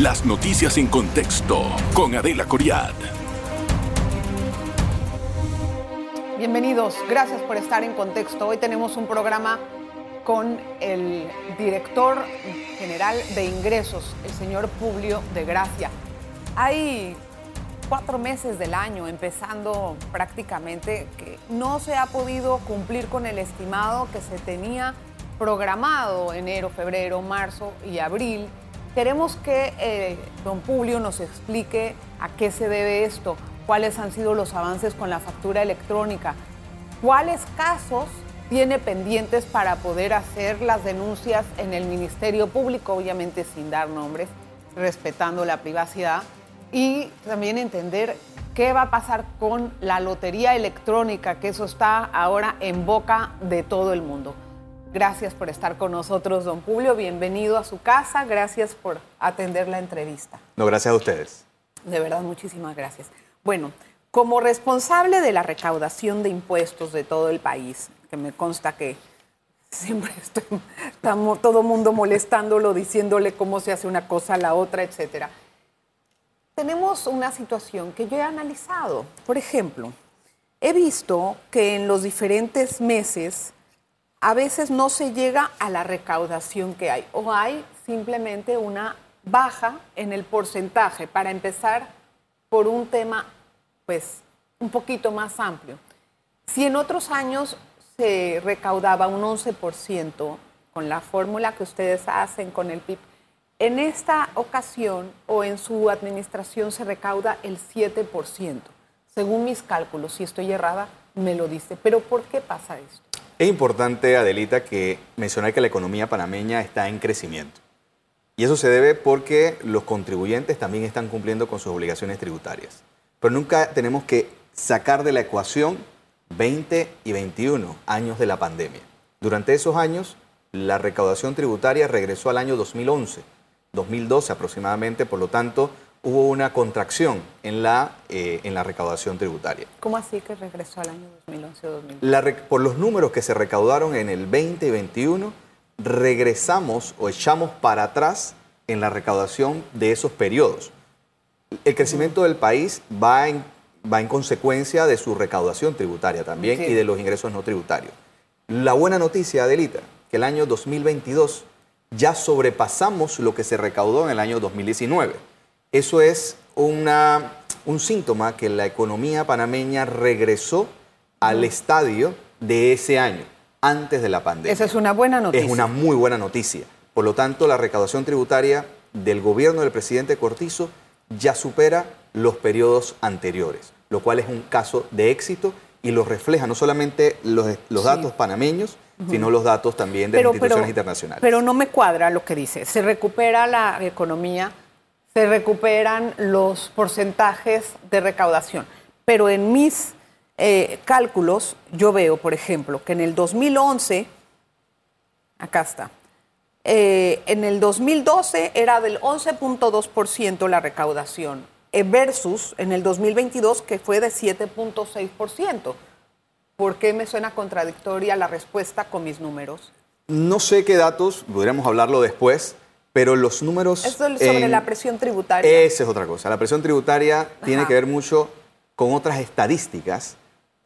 Las noticias en contexto con Adela Coriad. Bienvenidos, gracias por estar en contexto. Hoy tenemos un programa con el director general de ingresos, el señor Publio de Gracia. Hay cuatro meses del año, empezando prácticamente, que no se ha podido cumplir con el estimado que se tenía programado enero, febrero, marzo y abril. Queremos que eh, don Publio nos explique a qué se debe esto, cuáles han sido los avances con la factura electrónica, cuáles casos tiene pendientes para poder hacer las denuncias en el Ministerio Público, obviamente sin dar nombres, respetando la privacidad, y también entender qué va a pasar con la lotería electrónica, que eso está ahora en boca de todo el mundo. Gracias por estar con nosotros, don Julio. Bienvenido a su casa. Gracias por atender la entrevista. No, gracias a ustedes. De verdad, muchísimas gracias. Bueno, como responsable de la recaudación de impuestos de todo el país, que me consta que siempre estamos todo mundo molestándolo, diciéndole cómo se hace una cosa, la otra, etcétera. Tenemos una situación que yo he analizado. Por ejemplo, he visto que en los diferentes meses a veces no se llega a la recaudación que hay o hay simplemente una baja en el porcentaje para empezar por un tema pues un poquito más amplio. Si en otros años se recaudaba un 11% con la fórmula que ustedes hacen con el PIB, en esta ocasión o en su administración se recauda el 7%. Según mis cálculos, si estoy errada, me lo dice. Pero ¿por qué pasa esto? Es importante, Adelita, que mencionar que la economía panameña está en crecimiento. Y eso se debe porque los contribuyentes también están cumpliendo con sus obligaciones tributarias. Pero nunca tenemos que sacar de la ecuación 20 y 21 años de la pandemia. Durante esos años, la recaudación tributaria regresó al año 2011, 2012 aproximadamente, por lo tanto, hubo una contracción en la, eh, en la recaudación tributaria. ¿Cómo así que regresó al año 2011 o 2012? por los números que se recaudaron en el 20 y 21, regresamos o echamos para atrás en la recaudación de esos periodos. El crecimiento del país va en, va en consecuencia de su recaudación tributaria también y de los ingresos no tributarios. La buena noticia, Adelita, que el año 2022 ya sobrepasamos lo que se recaudó en el año 2019 eso es una, un síntoma que la economía panameña regresó al estadio de ese año, antes de la pandemia. Esa es una buena noticia. Es una muy buena noticia. Por lo tanto, la recaudación tributaria del gobierno del presidente Cortizo ya supera los periodos anteriores, lo cual es un caso de éxito y lo refleja no solamente los, datos panameños, sino los datos también de las instituciones internacionales. Pero no me cuadra lo que dice. Se recupera la economía se recuperan los porcentajes de recaudación. Pero en mis eh, cálculos yo veo, por ejemplo, que en el 2011, acá está, eh, en el 2012 era del 11.2% la recaudación, eh, versus en el 2022 que fue de 7.6%. ¿Por qué me suena contradictoria la respuesta con mis números? No sé qué datos, podríamos hablarlo después, pero los números... Esto es sobre la presión tributaria. Esa es otra cosa. La presión tributaria tiene que ver mucho con otras estadísticas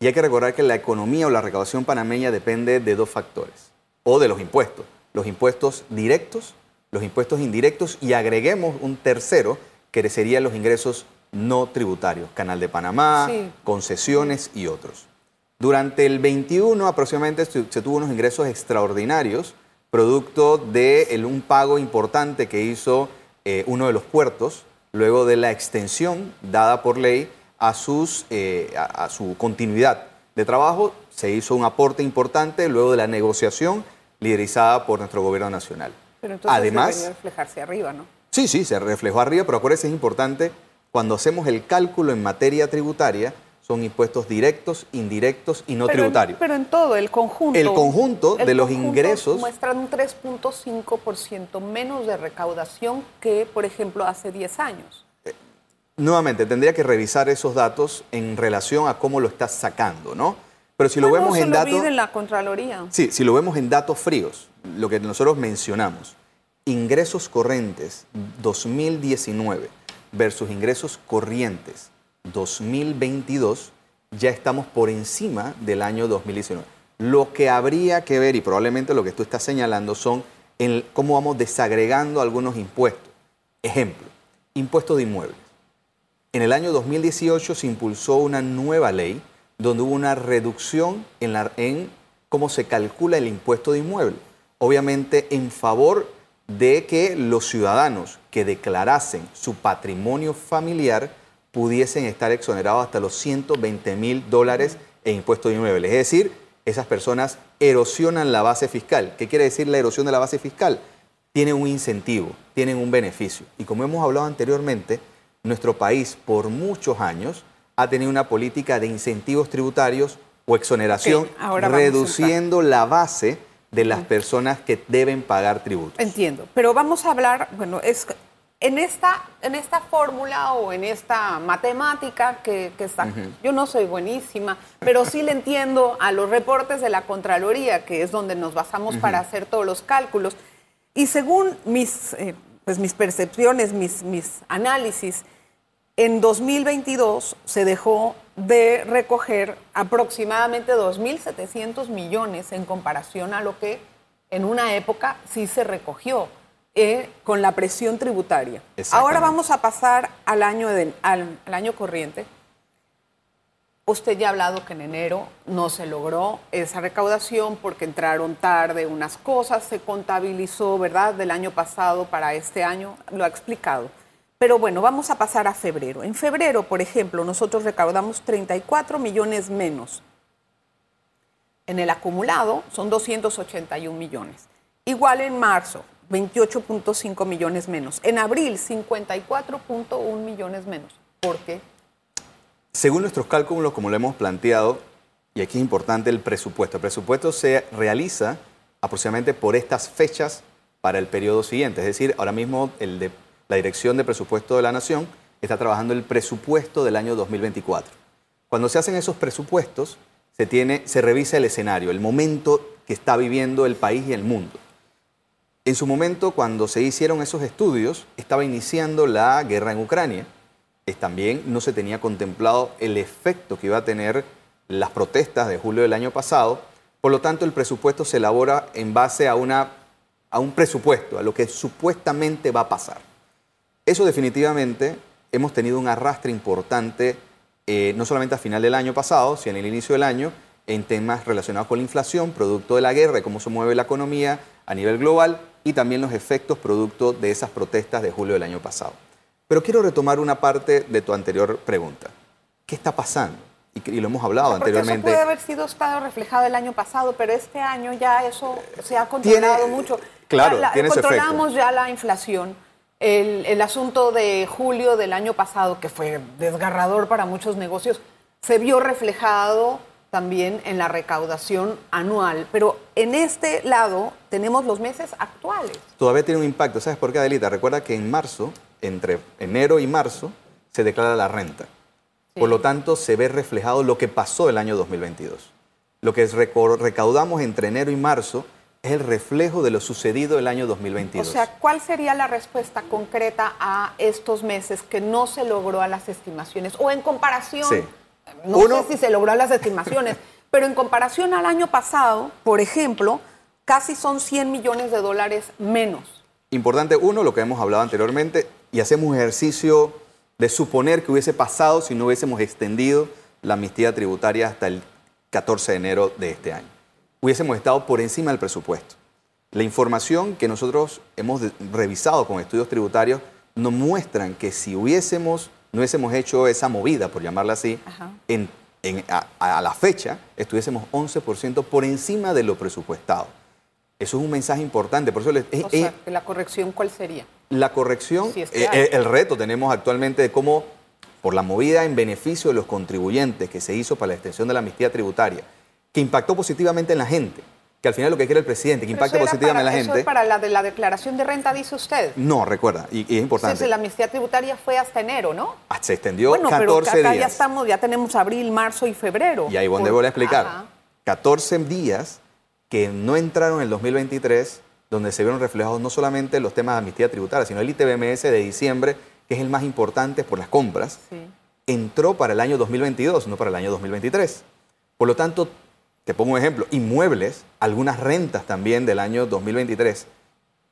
y hay que recordar que la economía o la recaudación panameña depende de dos factores, o de los impuestos. Los impuestos directos, los impuestos indirectos y agreguemos un tercero que serían los ingresos no tributarios, Canal de Panamá, concesiones y otros. Durante el 21 aproximadamente se tuvo unos ingresos extraordinarios producto de un pago importante que hizo eh, uno de los puertos luego de la extensión dada por ley a, sus, eh, a, su continuidad de trabajo. Se hizo un aporte importante luego de la negociación liderizada por nuestro gobierno nacional. Pero entonces Además, reflejarse arriba, ¿no? Sí, sí, se reflejó arriba, pero acuérdense, es importante, cuando hacemos el cálculo en materia tributaria, son impuestos directos, indirectos y no tributarios. pero en todo, el conjunto. El conjunto de los ingresos. Muestran un 3.5% menos de recaudación que, por ejemplo, hace 10 años. Eh, nuevamente, tendría que revisar esos datos en relación a cómo lo estás sacando, ¿no? Pero si lo vemos en datos. en la Contraloría. Sí, si lo vemos en datos fríos, lo que nosotros mencionamos. ingresos corrientes 2019 versus ingresos corrientes 2022, ya estamos por encima del año 2019. Lo que habría que ver, y probablemente lo que tú estás señalando, son en cómo vamos desagregando algunos impuestos. Ejemplo, impuesto de inmuebles. En el año 2018 se impulsó una nueva ley donde hubo una reducción en, la, en cómo se calcula el impuesto de inmuebles. Obviamente en favor de que los ciudadanos que declarasen su patrimonio familiar pudiesen estar exonerados hasta los 120 mil dólares en impuestos inmuebles. Es decir, esas personas erosionan la base fiscal. ¿Qué quiere decir la erosión de la base fiscal? Tienen un incentivo, tienen un beneficio. Y como hemos hablado anteriormente, nuestro país por muchos años ha tenido una política de incentivos tributarios o exoneración, reduciendo la base de las personas que deben pagar tributos. Entiendo, pero vamos a hablar, bueno, es en esta, en esta fórmula o en esta matemática que, está, yo no soy buenísima, pero sí le entiendo a los reportes de la Contraloría, que es donde nos basamos para hacer todos los cálculos. Y según mis, eh, pues mis percepciones, mis, mis análisis, en 2022 se dejó de recoger aproximadamente 2.700 millones en comparación a lo que en una época sí se recogió. Eh, con la presión tributaria. Ahora vamos a pasar al año, al, año corriente. Usted ya ha hablado que en enero no se logró esa recaudación porque entraron tarde unas cosas, se contabilizó, ¿verdad?, del año pasado para este año, lo ha explicado. Pero bueno, vamos a pasar a febrero. En febrero, por ejemplo, nosotros recaudamos 34 millones menos. En el acumulado son 281 millones. Igual en marzo, 28.5 millones menos. En abril, 54.1 millones menos. ¿Por qué? Según nuestros cálculos, como lo hemos planteado, y aquí es importante el presupuesto. El presupuesto se realiza aproximadamente por estas fechas para el periodo siguiente. Es decir, ahora mismo la Dirección de Presupuesto de la Nación está trabajando el presupuesto del año 2024. Cuando se hacen esos presupuestos, se, tiene, se revisa el escenario, el momento que está viviendo el país y el mundo. En su momento, cuando se hicieron esos estudios, estaba iniciando la guerra en Ucrania. también no se tenía contemplado el efecto que iba a tener las protestas de julio del año pasado. Por lo tanto, el presupuesto se elabora en base a, un presupuesto, a lo que supuestamente va a pasar. Eso definitivamente hemos tenido un arrastre importante, eh, no solamente a final del año pasado, sino en el inicio del año, en temas relacionados con la inflación, producto de la guerra, de cómo se mueve la economía a nivel global, y también los efectos producto de esas protestas de julio del año pasado. Pero quiero retomar una parte de tu anterior pregunta. ¿Qué está pasando? Y, lo hemos hablado anteriormente. Eso puede haber sido estado reflejado el año pasado, pero este año ya eso se ha controlado mucho. Claro, tiene controlamos ya la inflación. El, el asunto de julio del año pasado, que fue desgarrador para muchos negocios, se vio reflejado también en la recaudación anual, pero en este lado tenemos los meses actuales. Todavía tiene un impacto, ¿sabes por qué, Adelita? Recuerda que en marzo, entre enero y marzo, se declara la renta. Por lo tanto, se ve reflejado lo que pasó el año 2022. Lo que recaudamos entre enero y marzo es el reflejo de lo sucedido el año 2022. O sea, ¿cuál sería la respuesta concreta a estos meses que no se logró a las estimaciones? O en comparación... Sí no sé si se logró las estimaciones, pero en comparación al año pasado, por ejemplo, casi son 100 millones de dólares menos. Importante, uno, lo que hemos hablado anteriormente, y hacemos un ejercicio de suponer que hubiese pasado si no hubiésemos extendido la amnistía tributaria hasta el 14 de enero de este año. Hubiésemos estado por encima del presupuesto. La información que nosotros hemos revisado con estudios tributarios nos muestran que si hubiésemos no hubiésemos hecho esa movida, por llamarla así, en, a, la fecha estuviésemos 11% por encima de lo presupuestado. Eso es un mensaje importante. Por eso o sea, ¿La corrección cuál sería? La corrección, eh, el reto tenemos actualmente de cómo, por la movida en beneficio de los contribuyentes que se hizo para la extensión de la amnistía tributaria, que impactó positivamente en la gente, que al final lo que quiere el presidente, que impacte positivamente en la gente. ¿Eso es para la de la declaración de renta, dice usted? No, recuerda, y, es importante. Entonces la amnistía tributaria fue hasta enero, ¿no? Ah, se extendió bueno, 14 pero acá ya estamos, ya tenemos abril, marzo y febrero. Y ahí donde voy a explicar. 14 días que no entraron en el 2023 donde se vieron reflejados no solamente los temas de amnistía tributaria, sino el ITBMS de diciembre, que es el más importante por las compras, entró para el año 2022, no para el año 2023. Por lo tanto, te pongo un ejemplo, inmuebles, algunas rentas también del año 2023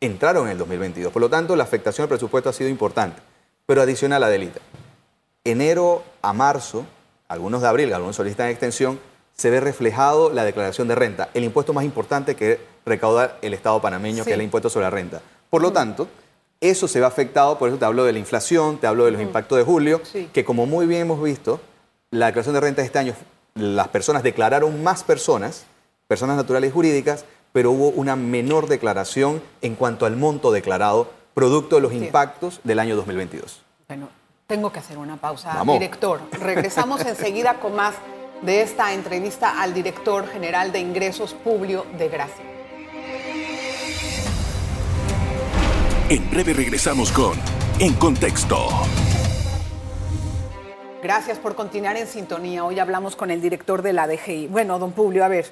entraron en el 2022. Por lo tanto, la afectación al presupuesto ha sido importante. Pero adicional a la delita, enero a marzo, algunos de abril, algunos solicitan extensión, se ve reflejado la declaración de renta, el impuesto más importante que recauda el Estado panameño, que es el impuesto sobre la renta. Por lo tanto, eso se ve afectado, por eso te hablo de la inflación, te hablo de los impactos de julio, que como muy bien hemos visto, la declaración de renta de este año, las personas declararon más personas, personas naturales y jurídicas, pero hubo una menor declaración en cuanto al monto declarado, producto de los impactos del año 2022. Bueno, tengo que hacer una pausa, director. Regresamos enseguida con más de esta entrevista al director general de Ingresos, Publio de Gracia. En breve regresamos con En Contexto. Gracias por continuar en sintonía. Hoy hablamos con el director de la DGI. Bueno, don Publio, a ver,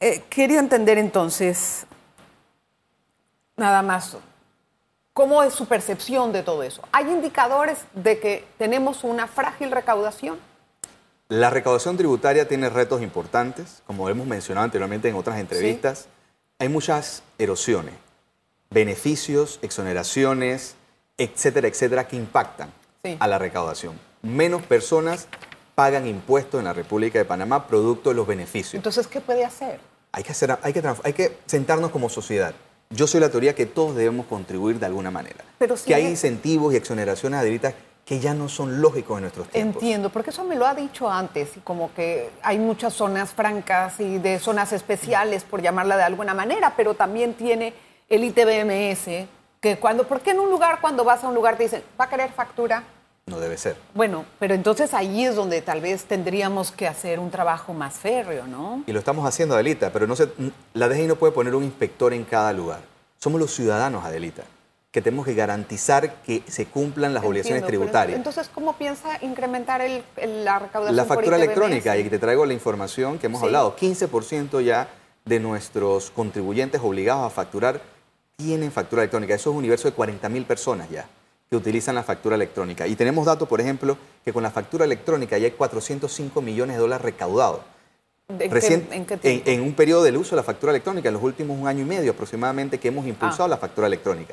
eh, quería entender entonces, nada más, ¿cómo es su percepción de todo eso? ¿Hay indicadores de que tenemos una frágil recaudación? La recaudación tributaria tiene retos importantes, como hemos mencionado anteriormente en otras entrevistas. Hay muchas erosiones, beneficios, exoneraciones, etcétera, etcétera, que impactan a la recaudación. Menos personas pagan impuestos en la República de Panamá producto de los beneficios. Entonces, ¿qué puede hacer? Hay que, hacer, hay que, hay que sentarnos como sociedad. Yo soy la teoría que todos debemos contribuir de alguna manera. Pero que hay incentivos y exoneraciones adheridas que ya no son lógicos en nuestros tiempos. Entiendo, porque eso me lo ha dicho antes, y como que hay muchas zonas francas y de zonas especiales, por llamarla de alguna manera, pero también tiene el ITBMS, que cuando, ¿por qué en un lugar cuando vas a un lugar te dicen, ¿va a querer factura? No debe ser. Bueno, pero entonces ahí es donde tal vez tendríamos que hacer un trabajo más férreo, ¿no? Y lo estamos haciendo, Adelita, pero no se, la DGI no puede poner un inspector en cada lugar. Somos los ciudadanos, Adelita que tenemos que garantizar que se cumplan las obligaciones tributarias. Entonces, ¿cómo piensa incrementar la recaudación? La factura electrónica, y te traigo la información que hemos hablado, 15% ya de nuestros contribuyentes obligados a facturar tienen factura electrónica. Eso es un universo de 40.000 personas ya que utilizan la factura electrónica. Y tenemos datos, por ejemplo, que con la factura electrónica ya hay 405 millones de dólares recaudados. ¿En, en, un periodo del uso de la factura electrónica, en los últimos un año y medio aproximadamente, que hemos impulsado ah. la factura electrónica.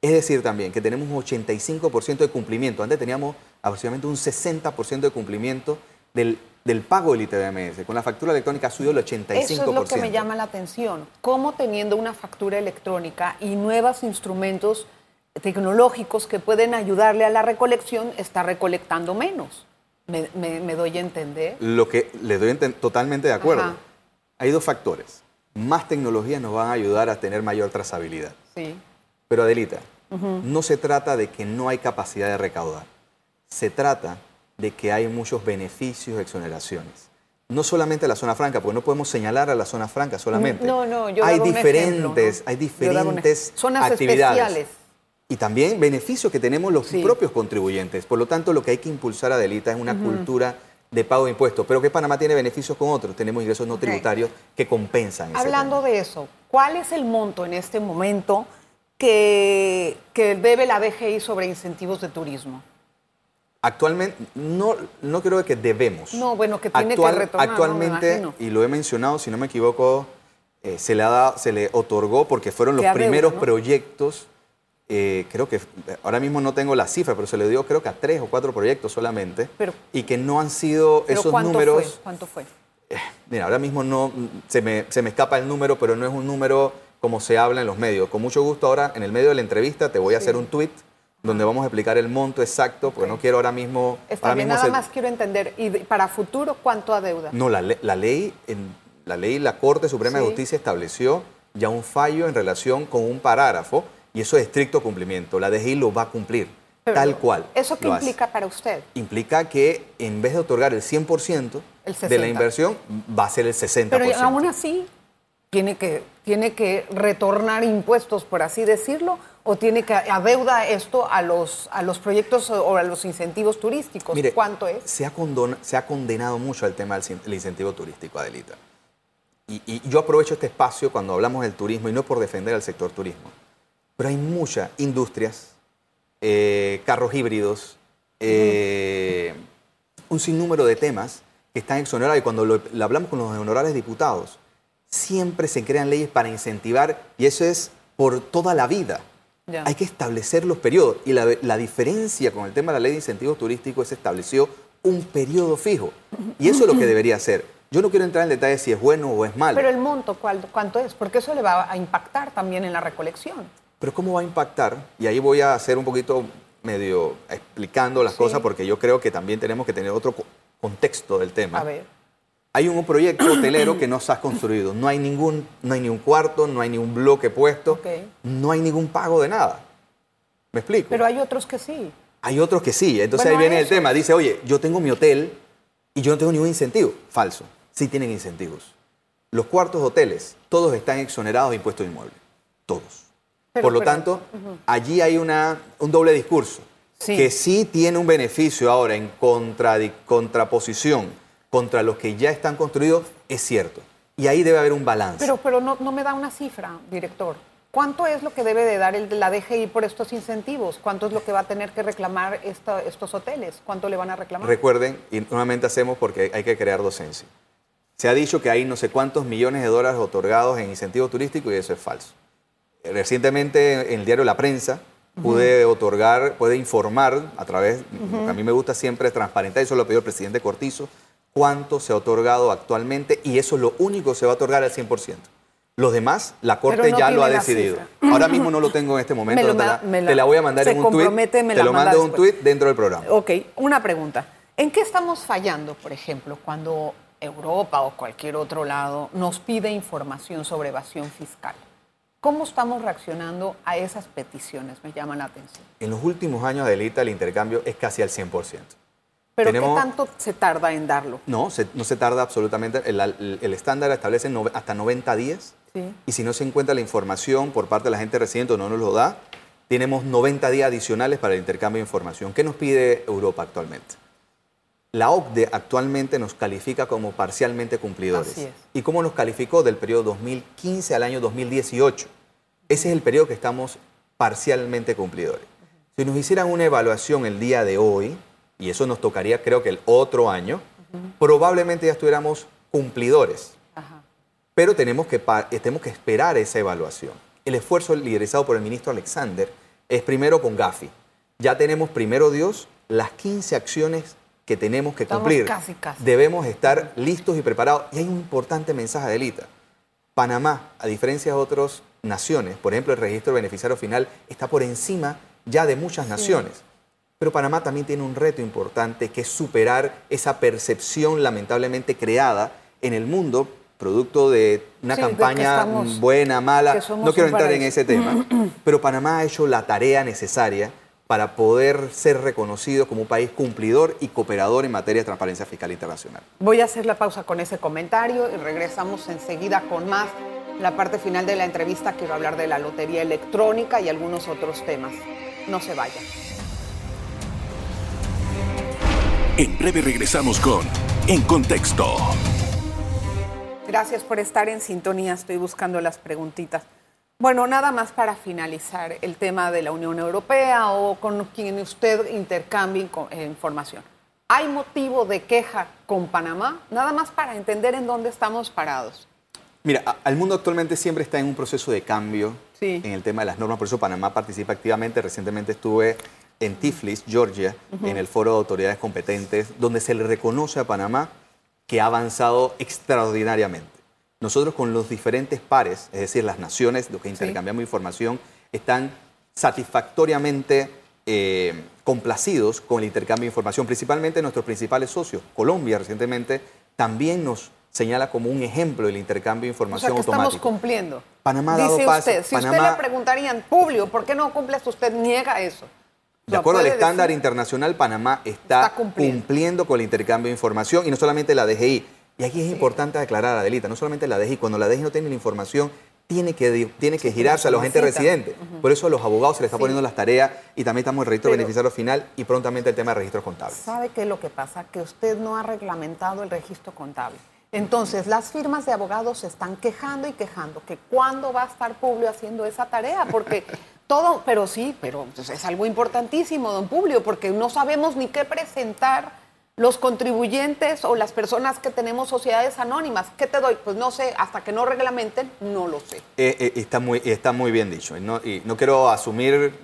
Es decir, también que tenemos un 85% de cumplimiento. Antes teníamos aproximadamente un 60% de cumplimiento del, pago del ITBMS. Con la factura electrónica ha subido el 85%. Eso es lo que me llama la atención. ¿Cómo teniendo una factura electrónica y nuevos instrumentos tecnológicos que pueden ayudarle a la recolección, está recolectando menos? ¿Me, doy a entender? Lo que le doy totalmente de acuerdo. Hay dos factores. Más tecnologías nos van a ayudar a tener mayor trazabilidad. Sí. Pero Adelita, no se trata de que no hay capacidad de recaudar. Se trata de que hay muchos beneficios, exoneraciones. No solamente la zona franca, porque no podemos señalar a la zona franca solamente. No, no, yo hay diferentes, hay diferentes zonas actividades. Especiales. Y también beneficios que tenemos los propios contribuyentes. Por lo tanto, lo que hay que impulsar, Adelita, es una cultura de pago de impuestos. Pero que Panamá tiene beneficios con otros. Tenemos ingresos no tributarios que compensan. Hablando de eso, ¿cuál es el monto en este momento que, debe la DGI sobre incentivos de turismo? Actualmente, no, no creo que debemos. No, bueno, que tiene que retornar. Actualmente, y lo he mencionado, si no me equivoco, eh, se, le se le otorgó porque fueron los primeros proyectos, eh, creo que ahora mismo no tengo la cifra, pero se le dio creo que a tres o cuatro proyectos solamente, y que no han sido esos números. ¿Cuánto fue? Eh, mira, ahora mismo no se me, se me escapa el número, pero no es un número como se habla en los medios. Con mucho gusto ahora, en el medio de la entrevista, te voy a hacer un tweet donde vamos a explicar el monto exacto, porque no quiero ahora mismo... Está bien, nada más quiero entender, ¿y para futuro cuánto adeuda? No, la, la ley, en, la ley, la Corte Suprema de Justicia estableció ya un fallo en relación con un parágrafo, y eso es estricto cumplimiento. La DGI lo va a cumplir, tal cual. ¿Eso qué implica para usted? Implica que en vez de otorgar el 100% de la inversión, va a ser el 60%. Pero aún así, tiene que, tiene que retornar impuestos, por así decirlo, o tiene que adeuda esto a los, a los proyectos o a los incentivos turísticos? ¿Cuánto es? Se ha, se ha condenado mucho el tema del incentivo turístico, Adelita. y, y yo aprovecho este espacio cuando hablamos del turismo y no por defender al sector turismo, pero hay muchas industrias, eh, carros híbridos, eh, un sinnúmero de temas que están exonerados y cuando lo, lo hablamos con los honorables diputados, siempre se crean leyes para incentivar y eso es por toda la vida. Ya. Hay que establecer los periodos y la, la diferencia con el tema de la ley de incentivos turísticos es estableció un periodo fijo y eso es lo que debería ser. Yo no quiero entrar en detalle si es bueno o es malo. Pero el monto, ¿cuál- ¿cuánto es? Porque eso le va a impactar también en la recolección. Pero ¿cómo va a impactar? Y ahí voy a hacer un poquito medio explicando las Sí. cosas porque yo creo que también tenemos que tener otro co- contexto del tema. A ver. Hay un proyecto hotelero que no se ha construido. No hay ningún, no hay ni un cuarto, no hay ni un bloque puesto, no hay ningún pago de nada. ¿Me explico? Pero hay otros que sí. Hay otros que sí. Entonces Bueno, ahí viene el tema. Dice, oye, yo tengo mi hotel y yo no tengo ningún incentivo. Falso. Sí tienen incentivos. Los cuartos de hoteles, todos están exonerados de impuestos de inmueble. Todos. Pero- Por lo pero- tanto, allí hay una, un doble discurso. Sí. Que sí tiene un beneficio ahora en contradi- contraposición contra los que ya están construidos, es cierto. Y ahí debe haber un balance. Pero, pero no, no me da una cifra, director. ¿Cuánto es lo que debe de dar el de la DGI por estos incentivos? ¿Cuánto es lo que va a tener que reclamar esta- estos hoteles? ¿Cuánto le van a reclamar? Recuerden, y nuevamente hacemos porque hay que crear docencia. Se ha dicho que hay no sé cuántos millones de dólares otorgados en incentivos turísticos y eso es falso. Recientemente en el diario La Prensa pude otorgar, puede informar a través, a mí me gusta siempre transparentar, eso lo pidió el presidente Cortizo, cuánto se ha otorgado actualmente y eso es lo único que se va a otorgar al 100%. Los demás, la Corte no ya lo ha decidido. Ahora mismo no lo tengo en este momento, Me lo te, la, me la- te la voy a mandar se en un me Te lo mando en un tweet dentro del programa. Ok, una pregunta. ¿En qué estamos fallando, por ejemplo, cuando Europa o cualquier otro lado nos pide información sobre evasión fiscal? ¿Cómo estamos reaccionando a esas peticiones? Me llaman la atención. En los últimos años, Adelita, el intercambio es casi al 100%. Pero Tenemos- ¿qué tanto se tarda en darlo? No, se- no se tarda absolutamente. El, el- el estándar establece hasta 90 días. Sí. Y si no se encuentra la información por parte de la gente residente o no nos lo da, tenemos 90 días adicionales para el intercambio de información. ¿Qué nos pide Europa actualmente? La OCDE actualmente nos califica como parcialmente cumplidores. Así es. ¿Y cómo nos calificó del periodo 2015 al año 2018? Ese es el periodo que estamos parcialmente cumplidores. Si nos hicieran una evaluación el día de hoy, y eso nos tocaría creo que el otro año, probablemente ya estuviéramos cumplidores. Ajá. Pero tenemos que, tenemos que esperar esa evaluación. El esfuerzo liderizado por el ministro Alexander es primero con Gafi. Ya tenemos primero Dios las 15 acciones que tenemos que Estamos cumplir. casi, casi. Debemos estar listos y preparados. Y hay un importante mensaje, Adelita. Panamá, a diferencia de otras naciones, por ejemplo, el registro de beneficiario final está por encima ya de muchas naciones. Pero Panamá también tiene un reto importante que es superar esa percepción lamentablemente creada en el mundo producto de una Sí, de campaña estamos- buena, mala. No quiero entrar en ese tema. Pero Panamá ha hecho la tarea necesaria para poder ser reconocido como un país cumplidor y cooperador en materia de transparencia fiscal internacional. Voy a hacer la pausa con ese comentario y regresamos enseguida con más. La parte final de la entrevista quiero hablar de la lotería electrónica y algunos otros temas. No se vayan. En breve regresamos con En Contexto. Gracias por estar en sintonía. Estoy buscando las preguntitas. Bueno, nada más para finalizar el tema de la Unión Europea o con quien usted intercambie eh, información. ¿Hay motivo de queja con Panamá? Nada más para entender en dónde estamos parados. Mira, al mundo actualmente siempre está en un proceso de cambio Sí. en el tema de las normas, por eso Panamá participa activamente. Recientemente estuve en Tiflis, Georgia, en el foro de autoridades competentes, donde se le reconoce a Panamá que ha avanzado extraordinariamente. Nosotros con los diferentes pares, es decir, las naciones, los que intercambiamos información, están satisfactoriamente eh, complacidos con el intercambio de información, principalmente nuestros principales socios. Colombia recientemente también nos señala como un ejemplo del intercambio de O sea información estamos cumpliendo. Panamá ha dado Dice paso- usted, si usted Panamá- le preguntarían, Publio, ¿por qué no cumples? Usted niega eso. De acuerdo al estándar decir. internacional, Panamá está, Está cumpliendo. cumpliendo. con el intercambio de información y no solamente la DGI. Y aquí es importante aclarar, Adelita, no solamente la DGI, cuando la DGI no tiene la información, tiene que, tiene que girarse a los necesita. residentes. Por eso a los abogados se les está Sí. poniendo las tareas y también estamos en el registro Pero- beneficiario final y prontamente el tema de registros contables. ¿Sabe qué es lo que pasa? Que usted no ha reglamentado el registro contable. Entonces, las firmas de abogados se están quejando y quejando que cuándo va a estar Publio haciendo esa tarea, porque todo, pero sí, pero pues, es algo importantísimo, don Publio, porque no sabemos ni qué presentar los contribuyentes o las personas que tenemos sociedades anónimas. ¿Qué te doy? Pues no sé, hasta que no reglamenten, no lo sé. Eh, eh, está, muy, está muy bien dicho. Y no, y no quiero asumir,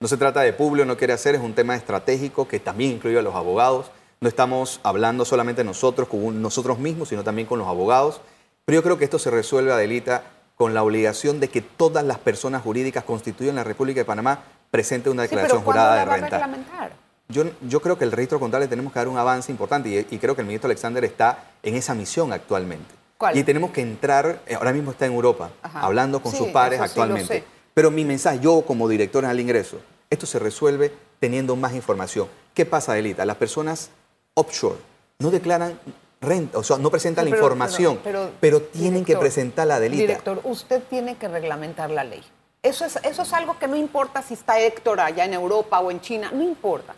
no se trata de Publio, no quiere hacer, es un tema estratégico que también incluye a los abogados. No estamos hablando solamente nosotros, con nosotros mismos, sino también con los abogados. Pero yo creo que esto se resuelve, Adelita, con la obligación de que todas las personas jurídicas constituidas en la República de Panamá presenten una declaración jurada de renta. Yo, yo, creo que el registro contable tenemos que dar un avance importante y, creo que el ministro Alexander está en esa misión actualmente. ¿Cuál? Y tenemos que entrar, eh, ahora mismo está en Europa, hablando con sus pares actualmente. Pero mi mensaje, yo como director al ingreso, esto se resuelve teniendo más información. ¿Qué pasa, Adelita? Las personas offshore no declaran renta, o sea, no presentan la información, pero, tienen que presentar la delita. Director, usted tiene que reglamentar la ley. Eso es, eso es algo que no importa si está Héctor allá en Europa o en China, no importa.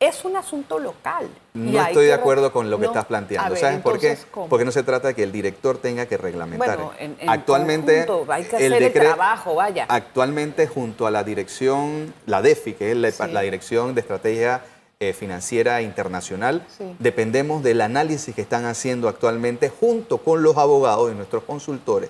Es un asunto local. No estoy de acuerdo con lo que estás planteando. ¿Sabes por qué? Porque no se trata de que el director tenga que reglamentar. Bueno, en, actualmente hay que hacer el, trabajo, vaya. Actualmente junto a la dirección, la DEFI, que es la Dirección de Estrategia eh, financiera internacional. Dependemos del análisis que están haciendo actualmente junto con los abogados y nuestros consultores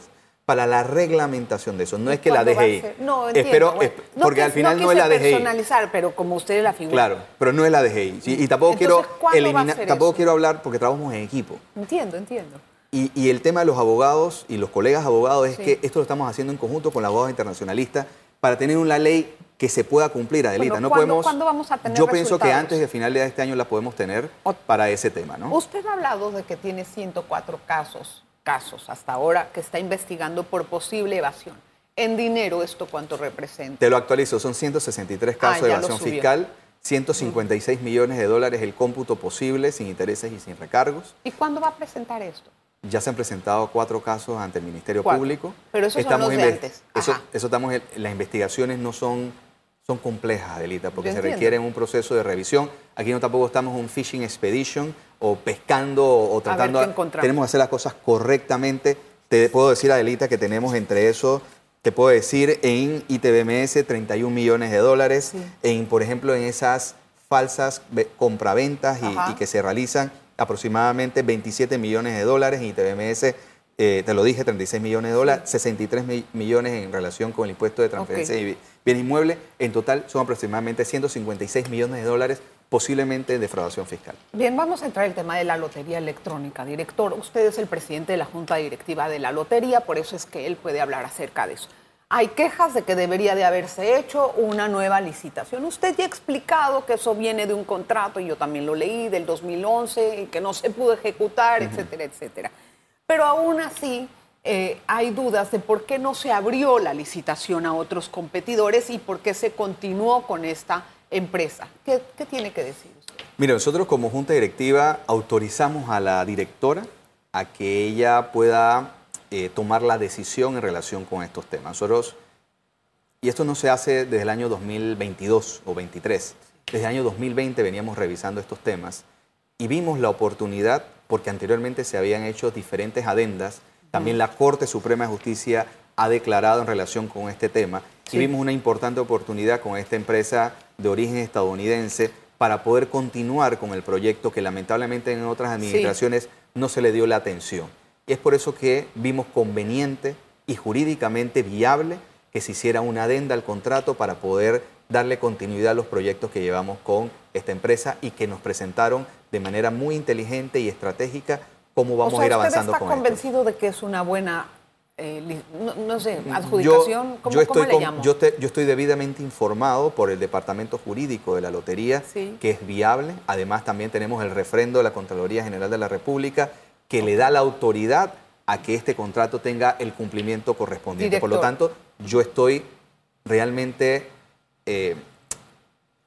para la reglamentación de eso. No es que la DGI. No, entiendo. porque al final no, es la DGI. personalizar, pero como usted es la figura. Claro, pero no es la DGI. Y tampoco quiero eliminar, tampoco quiero hablar porque trabajamos en equipo. Entiendo, entiendo. Y, el tema de los abogados y los colegas abogados es que esto lo estamos haciendo en conjunto con los abogados internacionalistas para tener una ley que se pueda cumplir, Adelita. no podemos, ¿cuándo vamos a tener Yo pienso que antes de final de este año la podemos tener para ese tema, ¿no? Usted ha hablado de que tiene 104 casos, casos hasta ahora que está investigando por posible evasión. En dinero, ¿esto cuánto representa? Te lo actualizo, son 163 casos ah, de evasión fiscal, 156 millones de dólares el cómputo posible, sin intereses y sin recargos. ¿Y cuándo va a presentar esto? Ya se han presentado cuatro casos ante el Ministerio Público. Pero eso estamos son los de antes. Eso, eso, estamos, las investigaciones no son son complejas, Adelita, porque se requieren un proceso de revisión. Aquí no tampoco estamos un fishing expedition o pescando o tratando. tenemos que hacer las cosas correctamente. Te puedo decir, Adelita, que tenemos entre eso, te puedo decir, en ITBMS 31 millones de dólares, en, por ejemplo, en esas falsas compraventas y, y, que se realizan aproximadamente 27 millones de dólares en ITBMS eh, te lo dije, 36 millones de dólares, 63 millones en relación con el impuesto de transferencia de bien inmueble. En total son aproximadamente 156 millones de dólares posiblemente de defraudación fiscal. Bien, vamos a entrar en el tema de la lotería electrónica. Director, usted es el presidente de la Junta Directiva de la Lotería, por eso es que él puede hablar acerca de eso. Hay quejas de que debería de haberse hecho una nueva licitación. Usted ya ha explicado que eso viene de un contrato, y yo también lo leí, del 2011, y que no se pudo ejecutar, etcétera, etcétera. Pero aún así eh, hay dudas de por qué no se abrió la licitación a otros competidores y por qué se continuó con esta empresa. ¿Qué, tiene que decir usted? Mire, nosotros como Junta Directiva autorizamos a la directora a que ella pueda eh, tomar la decisión en relación con estos temas. Nosotros, y esto no se hace desde el año 2022 o 23, desde el año 2020 veníamos revisando estos temas y vimos la oportunidad porque anteriormente se habían hecho diferentes adendas. También la Corte Suprema de Justicia ha declarado en relación con este tema y vimos una importante oportunidad con esta empresa de origen estadounidense para poder continuar con el proyecto que lamentablemente en otras administraciones no se le dio la atención. Y es por eso que vimos conveniente y jurídicamente viable que se hiciera una adenda al contrato para poder darle continuidad a los proyectos que llevamos con esta empresa y que nos presentaron de manera muy inteligente y estratégica cómo vamos a ir avanzando está convencido de que es una buena, eh, no, sé, adjudicación? ¿Cómo, yo estoy le llamo? Yo, estoy debidamente informado por el Departamento Jurídico de la Lotería que es viable. Además, también tenemos el refrendo de la Contraloría General de la República que le da la autoridad a que este contrato tenga el cumplimiento correspondiente. Por lo tanto, yo estoy realmente eh,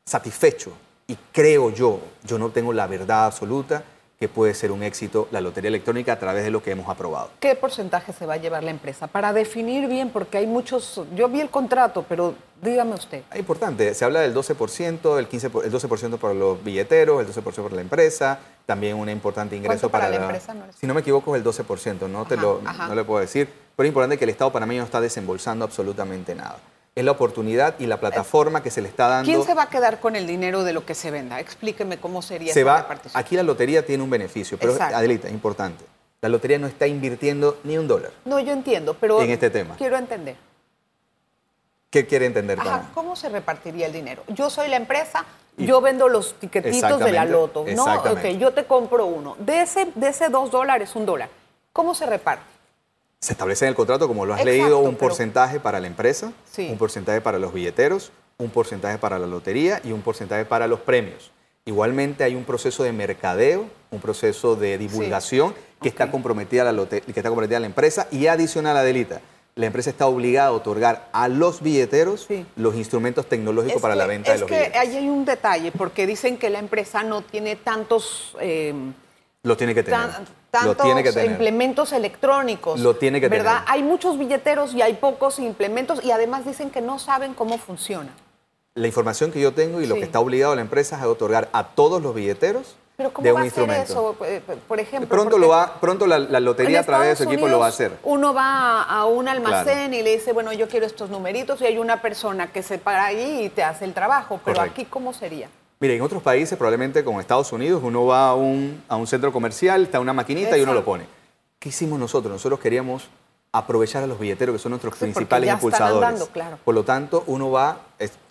satisfecho y creo yo, yo no tengo la verdad absoluta, que puede ser un éxito la lotería electrónica a través de lo que hemos aprobado. ¿Qué porcentaje se va a llevar la empresa? Para definir bien, porque hay muchos, yo vi el contrato, pero dígame usted. Es importante, se habla del 12%, el, 15, el 12% para los billeteros, el 12% para la empresa, también un importante ingreso para, la, empresa. No si no me equivoco es el 12%, no, te lo, no le puedo decir, pero es importante que el Estado panameño no está desembolsando absolutamente nada es la oportunidad y la plataforma que se le está dando. ¿Quién se va a quedar con el dinero de lo que se venda? Explíqueme cómo sería se esa va, Aquí la lotería tiene un beneficio, pero Adelita, es importante. La lotería no está invirtiendo ni un dólar. No, yo entiendo, pero en este tema. quiero entender. ¿Qué quiere entender? Ajá, ¿Cómo se repartiría el dinero? Yo soy la empresa, yo vendo los tiquetitos de la loto, ¿no? Ok, yo te compro uno. De ese, de ese dos dólares, un dólar. ¿Cómo se reparte? Se establece en el contrato, como lo has leído, un porcentaje para la empresa, un porcentaje para los billeteros, un porcentaje para la lotería y un porcentaje para los premios. Igualmente hay un proceso de mercadeo, un proceso de divulgación que, está comprometida la que está comprometida la empresa y adicional a Delita. La empresa está obligada a otorgar a los billeteros los instrumentos tecnológicos para la venta de los billetes. Es que ahí hay un detalle, porque dicen que la empresa no tiene tantos... Eh, los tiene que tener tantos implementos electrónicos. Lo tiene que ¿verdad? Hay muchos billeteros y hay pocos implementos y además dicen que no saben cómo funciona. La información que yo tengo y lo que está obligado la empresa es a otorgar a todos los billeteros ¿Pero cómo de un va a instrumento. eso? Eh, por ejemplo. Pronto, lo va, pronto la, lotería a través de su equipo lo va a hacer. Uno va a un almacén y le dice, bueno, yo quiero estos numeritos y hay una persona que se para ahí y te hace el trabajo. Pero aquí, ¿cómo sería? Mire, en otros países, probablemente como Estados Unidos, uno va a un, a un centro comercial, está una maquinita y uno lo pone. ¿Qué hicimos nosotros? Nosotros queríamos aprovechar a los billeteros, que son nuestros principales impulsadores. claro. Por lo tanto, uno va,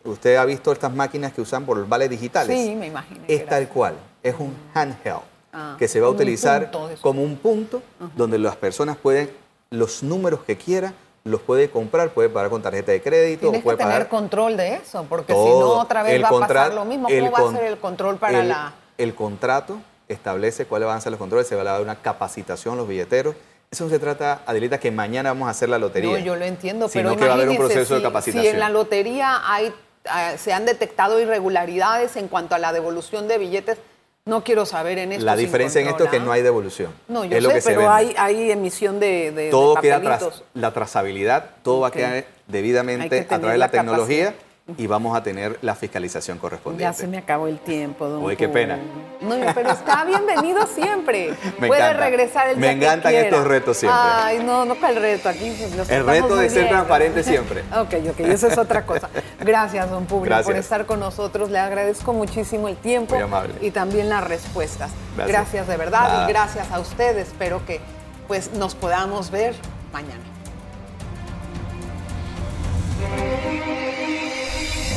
usted ha visto estas máquinas que usan por los vales digitales. Sí, me imagino. Es tal cual, es un handheld ah, que se va a utilizar como un punto donde las personas pueden, los números que quieran, los puede comprar, puede pagar con tarjeta de crédito. Tienes puede que tener control de eso, porque si no otra vez va a pasar lo mismo. ¿Cómo va a ser el control para la...? El contrato establece cuáles van a ser los controles, se va a dar una capacitación a los billeteros. Eso no se trata, Adelita, que mañana vamos a hacer la lotería. No, yo lo entiendo, pero que va a haber un proceso de capacitación. Si en la lotería hay, eh, se han detectado irregularidades en cuanto a la devolución de billetes, no quiero saber en esto. La diferencia en esto es que no hay devolución. No, yo sé, pero hay, hay, emisión de, de Todo queda tras la trazabilidad, todo va a quedar debidamente a través de la, tecnología y vamos a tener la fiscalización correspondiente. Ya se me acabó el tiempo, don Uy, qué pena. No, pero está bienvenido siempre. Puede regresar el día Me encantan estos retos siempre. Ay, no, no para el reto. Aquí el reto de ser transparente siempre. ok, ok, eso es otra cosa. Gracias, don Publio, por estar con nosotros. Le agradezco muchísimo el tiempo. Muy amable. Y también las respuestas. Gracias, de verdad. Y gracias a ustedes. Espero que pues, nos podamos ver mañana.